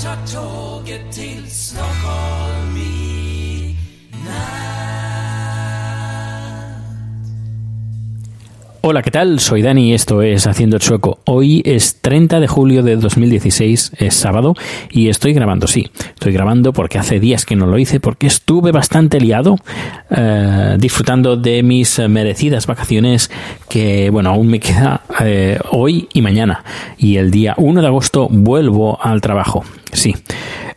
Tar tåget till Stockholm Hola, ¿qué tal? Soy Dani y esto es Haciendo el Sueco. Hoy es 30 de julio de 2016, es sábado, y estoy grabando, sí. Estoy grabando porque hace días que no lo hice, porque estuve bastante liado eh, disfrutando de mis merecidas vacaciones que, bueno, aún me queda eh, hoy y mañana. Y el día 1 de agosto vuelvo al trabajo. Sí,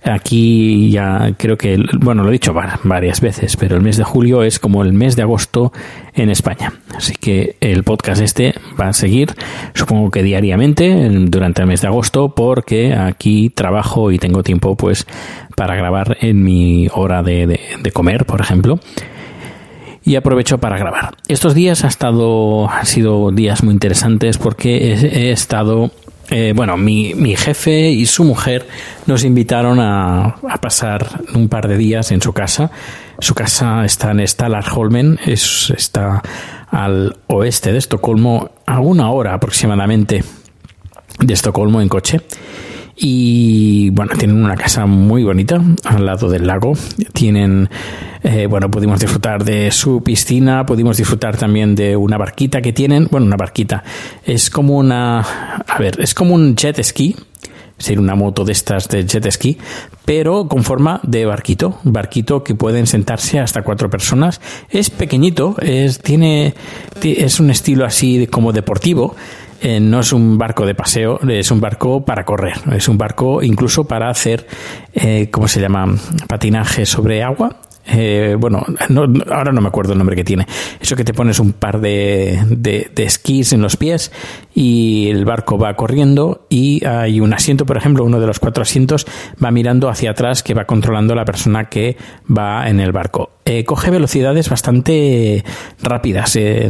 aquí ya creo que, bueno, lo he dicho varias veces, pero el mes de julio es como el mes de agosto en España. Así que el podcast este va a seguir, supongo que diariamente durante el mes de agosto, porque aquí trabajo y tengo tiempo pues para grabar en mi hora de, comer, por ejemplo y aprovecho para grabar. Estos días ha estado, han sido días muy interesantes porque he estado eh, bueno, mi, mi, jefe y su mujer nos invitaron a, pasar un par de días en su casa. Su casa está en Stalarholmen, es, está al oeste de Estocolmo, a una hora aproximadamente de Estocolmo en coche. Y bueno, tienen una casa muy bonita al lado del lago. Tienen, eh, bueno, pudimos disfrutar de su piscina, pudimos disfrutar también de una barquita que tienen. Bueno, una barquita. Es como una, a ver, es como un jet ski, ser una moto de estas de jet ski, pero con forma de barquito, barquito que pueden sentarse hasta cuatro personas. Es pequeñito, es tiene es un estilo así como deportivo eh, no es un barco de paseo, es un barco para correr, es un barco incluso para hacer, eh, ¿cómo se llama? Patinaje sobre agua. Eh, bueno, ahora no me acuerdo el nombre que tiene. Eso que te pones un par de, de, esquís en los pies y el barco va corriendo y hay un asiento, por ejemplo, uno de los cuatro asientos va mirando hacia atrás que va controlando la persona que va en el barco. Eh, coge velocidades bastante rápidas. Eh,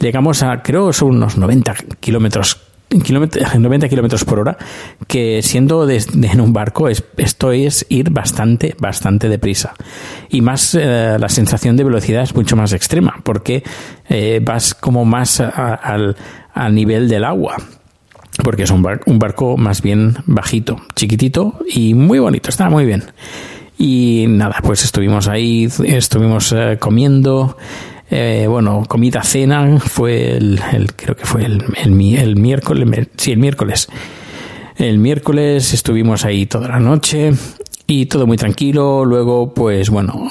llegamos a, creo, son unos 90 kilómetros 90 kilómetros por hora, que siendo en un barco, esto es ir bastante, bastante deprisa. Y más eh, la sensación de velocidad es mucho más extrema, porque eh, vas como más al, nivel del agua porque es un barco, un barco, más bien bajito, chiquitito y muy bonito, está muy bien. Y nada, pues estuvimos ahí, estuvimos eh, comiendo, eh, bueno, comida cena fue el, creo que fue el, el, miércoles, sí, el miércoles. El miércoles estuvimos ahí toda la noche y todo muy tranquilo. Luego, pues bueno,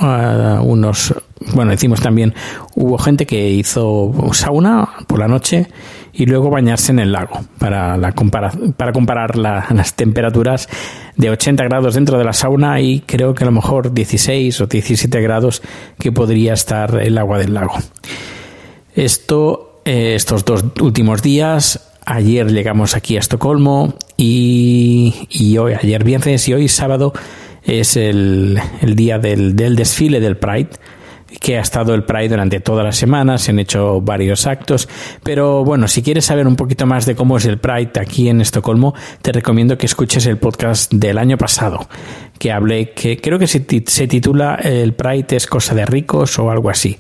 unos, bueno, hicimos también, hubo gente que hizo sauna por la noche y luego bañarse en el lago para, la para comparar las temperaturas de 80 grados dentro de la sauna y creo que a lo mejor 16 o 17 grados que podría estar el agua del lago. Esto, eh, estos dos últimos días, ayer llegamos aquí a Estocolmo y, hoy, ayer viernes y hoy sábado es el, día del, del desfile del Pride que ha estado el Pride durante toda la semana, se han hecho varios actos, pero bueno, si quieres saber un poquito más de cómo es el Pride aquí en Estocolmo, te recomiendo que escuches el podcast del año pasado, que hablé, que creo que se, titula El Pride es cosa de ricos o algo así.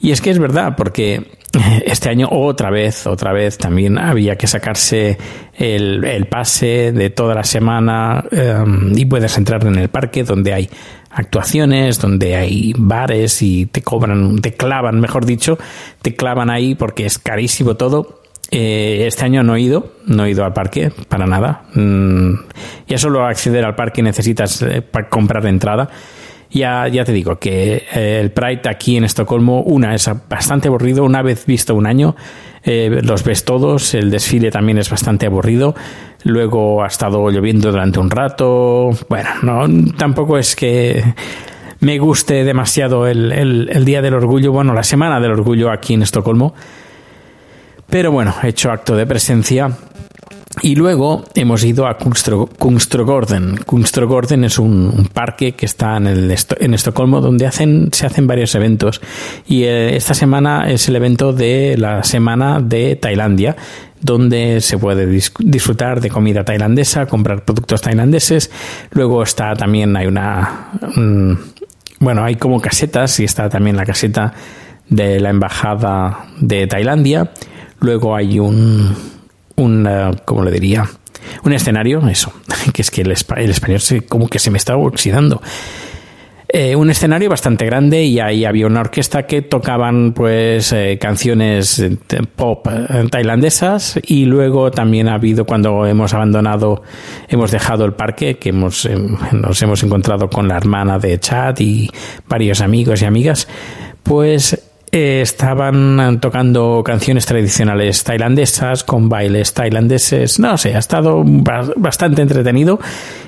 Y es que es verdad, porque este año otra vez, otra vez también había que sacarse el, pase de toda la semana em, y puedes entrar en el parque donde hay actuaciones, donde hay bares y te cobran, te clavan, mejor dicho, te clavan ahí porque es carísimo todo. Eh, este año no he ido, no he ido al parque para nada. Mm, ya solo acceder al parque necesitas eh, para comprar entrada. Ya, ya te digo que eh, el Pride aquí en Estocolmo, una, es bastante aburrido. Una vez visto un año, los ves todos. El desfile también es bastante aburrido. Luego ha estado lloviendo durante un rato. Bueno, no, tampoco es que me guste demasiado el, el Día del Orgullo, bueno, la Semana del Orgullo aquí en Estocolmo. Pero bueno, he hecho acto de presencia. Y luego hemos ido a Kungstrogården. Kungstrogården es un, parque que está en, el, en Estocolmo donde hacen, se hacen varios eventos. Y eh, esta semana es el evento de la semana de Tailandia, donde se puede disfrutar de comida tailandesa, comprar productos tailandeses. Luego está también, hay una... bueno, hay como casetas y está también la caseta de la Embajada de Tailandia Luego hay un, un eh, ¿cómo le diría? Un escenario, eso, que es que el, español se, como que se me está oxidando. Eh, un escenario bastante grande y ahí había una orquesta que tocaban pues eh, canciones pop tailandesas y luego también ha habido cuando hemos abandonado hemos dejado el parque que hemos nos hemos encontrado con la hermana de Chad y varios amigos y amigas pues eh, estaban tocando canciones tradicionales tailandesas con bailes tailandeses. No sé, ha estado bastante entretenido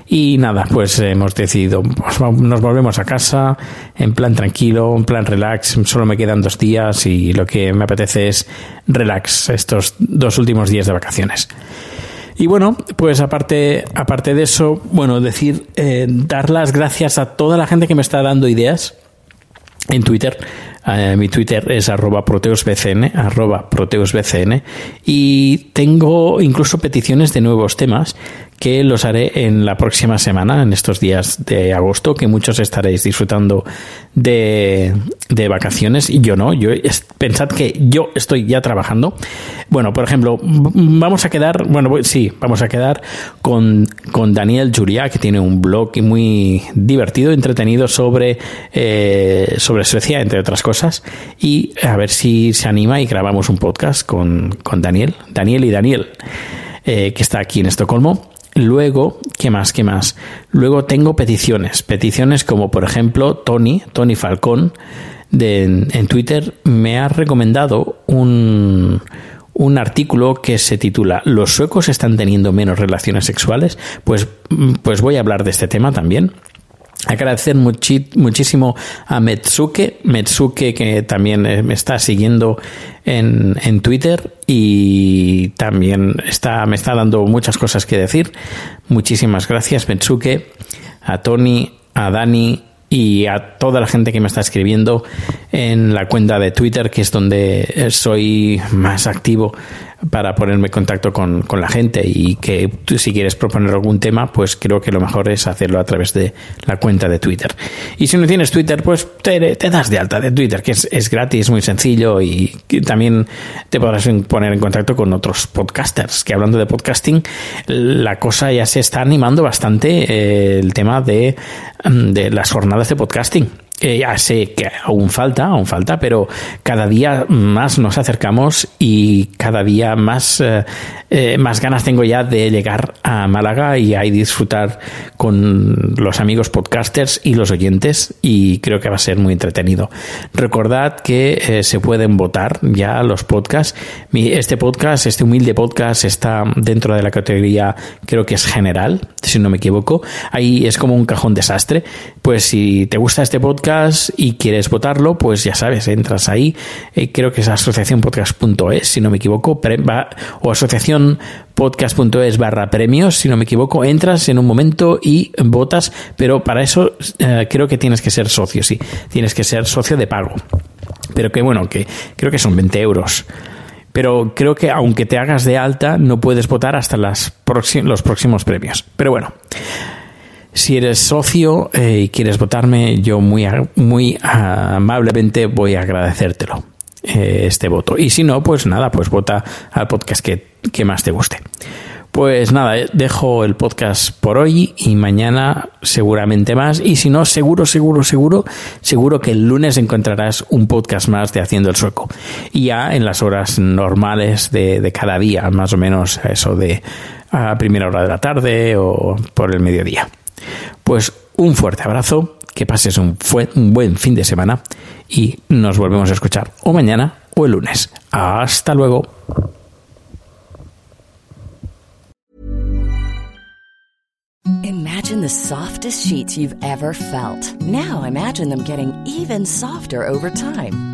y nada, pues hemos decidido, pues nos volvemos a casa en plan tranquilo, en plan relax. Solo me quedan dos días y lo que me apetece es relax estos dos últimos días de vacaciones. Y bueno, pues aparte, aparte de eso, bueno, decir, eh, dar las gracias a toda la gente que me está dando ideas en Twitter eh, mi Twitter es arroba proteusbcn, arroba proteusbcn, y tengo incluso peticiones de nuevos temas que los haré en la próxima semana, en estos días de agosto, que muchos estaréis disfrutando de, de vacaciones y yo no. Yo pensad que yo estoy ya trabajando. Bueno, por ejemplo, vamos a quedar, bueno, sí, vamos a quedar con, con Daniel Juria, que tiene un blog muy divertido, entretenido sobre, eh, sobre Suecia, entre otras cosas, y a ver si se anima y grabamos un podcast con, con Daniel, Daniel y Daniel, eh, que está aquí en Estocolmo. Luego, ¿qué más? ¿Qué más? Luego tengo peticiones. Peticiones como, por ejemplo, Tony, Tony Falcón, de, en, Twitter, me ha recomendado un, un artículo que se titula ¿Los suecos están teniendo menos relaciones sexuales? Pues, pues voy a hablar de este tema también. Agradecer muchísimo a Metsuke, Metsuke que también eh, me está siguiendo en, en, Twitter y también está, me está dando muchas cosas que decir. Muchísimas gracias Metsuke, a Tony, a Dani, y a toda la gente que me está escribiendo en la cuenta de Twitter, que es donde soy más activo para ponerme en contacto con, con, la gente y que si quieres proponer algún tema, pues creo que lo mejor es hacerlo a través de la cuenta de Twitter. Y si no tienes Twitter, pues te, te das de alta de Twitter, que es, es gratis, muy sencillo y también te podrás poner en contacto con otros podcasters, que hablando de podcasting, la cosa ya se está animando bastante eh, el tema de, de las jornadas de podcasting ya sé que aún falta, aún falta, pero cada día más nos acercamos y cada día más, eh, eh, más ganas tengo ya de llegar a Málaga y ahí disfrutar con los amigos podcasters y los oyentes y creo que va a ser muy entretenido. Recordad que eh, se pueden votar ya los podcasts. este podcast, este humilde podcast está dentro de la categoría, creo que es general, si no me equivoco. Ahí es como un cajón desastre. Pues si te gusta este podcast, y quieres votarlo, pues ya sabes, entras ahí, eh, creo que es asociacionpodcast.es, si no me equivoco, o asociacionpodcast.es barra premios, si no me equivoco, entras en un momento y votas, pero para eso eh, creo que tienes que ser socio, sí, tienes que ser socio de pago. Pero que bueno, que creo que son 20 euros pero creo que aunque te hagas de alta no puedes votar hasta las los próximos premios. Pero bueno, si eres socio eh, y quieres votarme, yo muy, muy amablemente voy a agradecértelo eh, este voto. Y si no, pues nada, pues vota al podcast que, que más te guste. Pues nada, eh, dejo el podcast por hoy y mañana seguramente más. Y si no, seguro, seguro, seguro, seguro que el lunes encontrarás un podcast más de Haciendo el Sueco. Y ya en las horas normales de, de cada día, más o menos eso de a primera hora de la tarde o por el mediodía. Pues un fuerte abrazo, que pases un, un buen fin de semana y nos volvemos a escuchar o mañana o el lunes. Hasta luego. Imagine the softest sheets you've ever felt. Now imagine them getting even softer over time.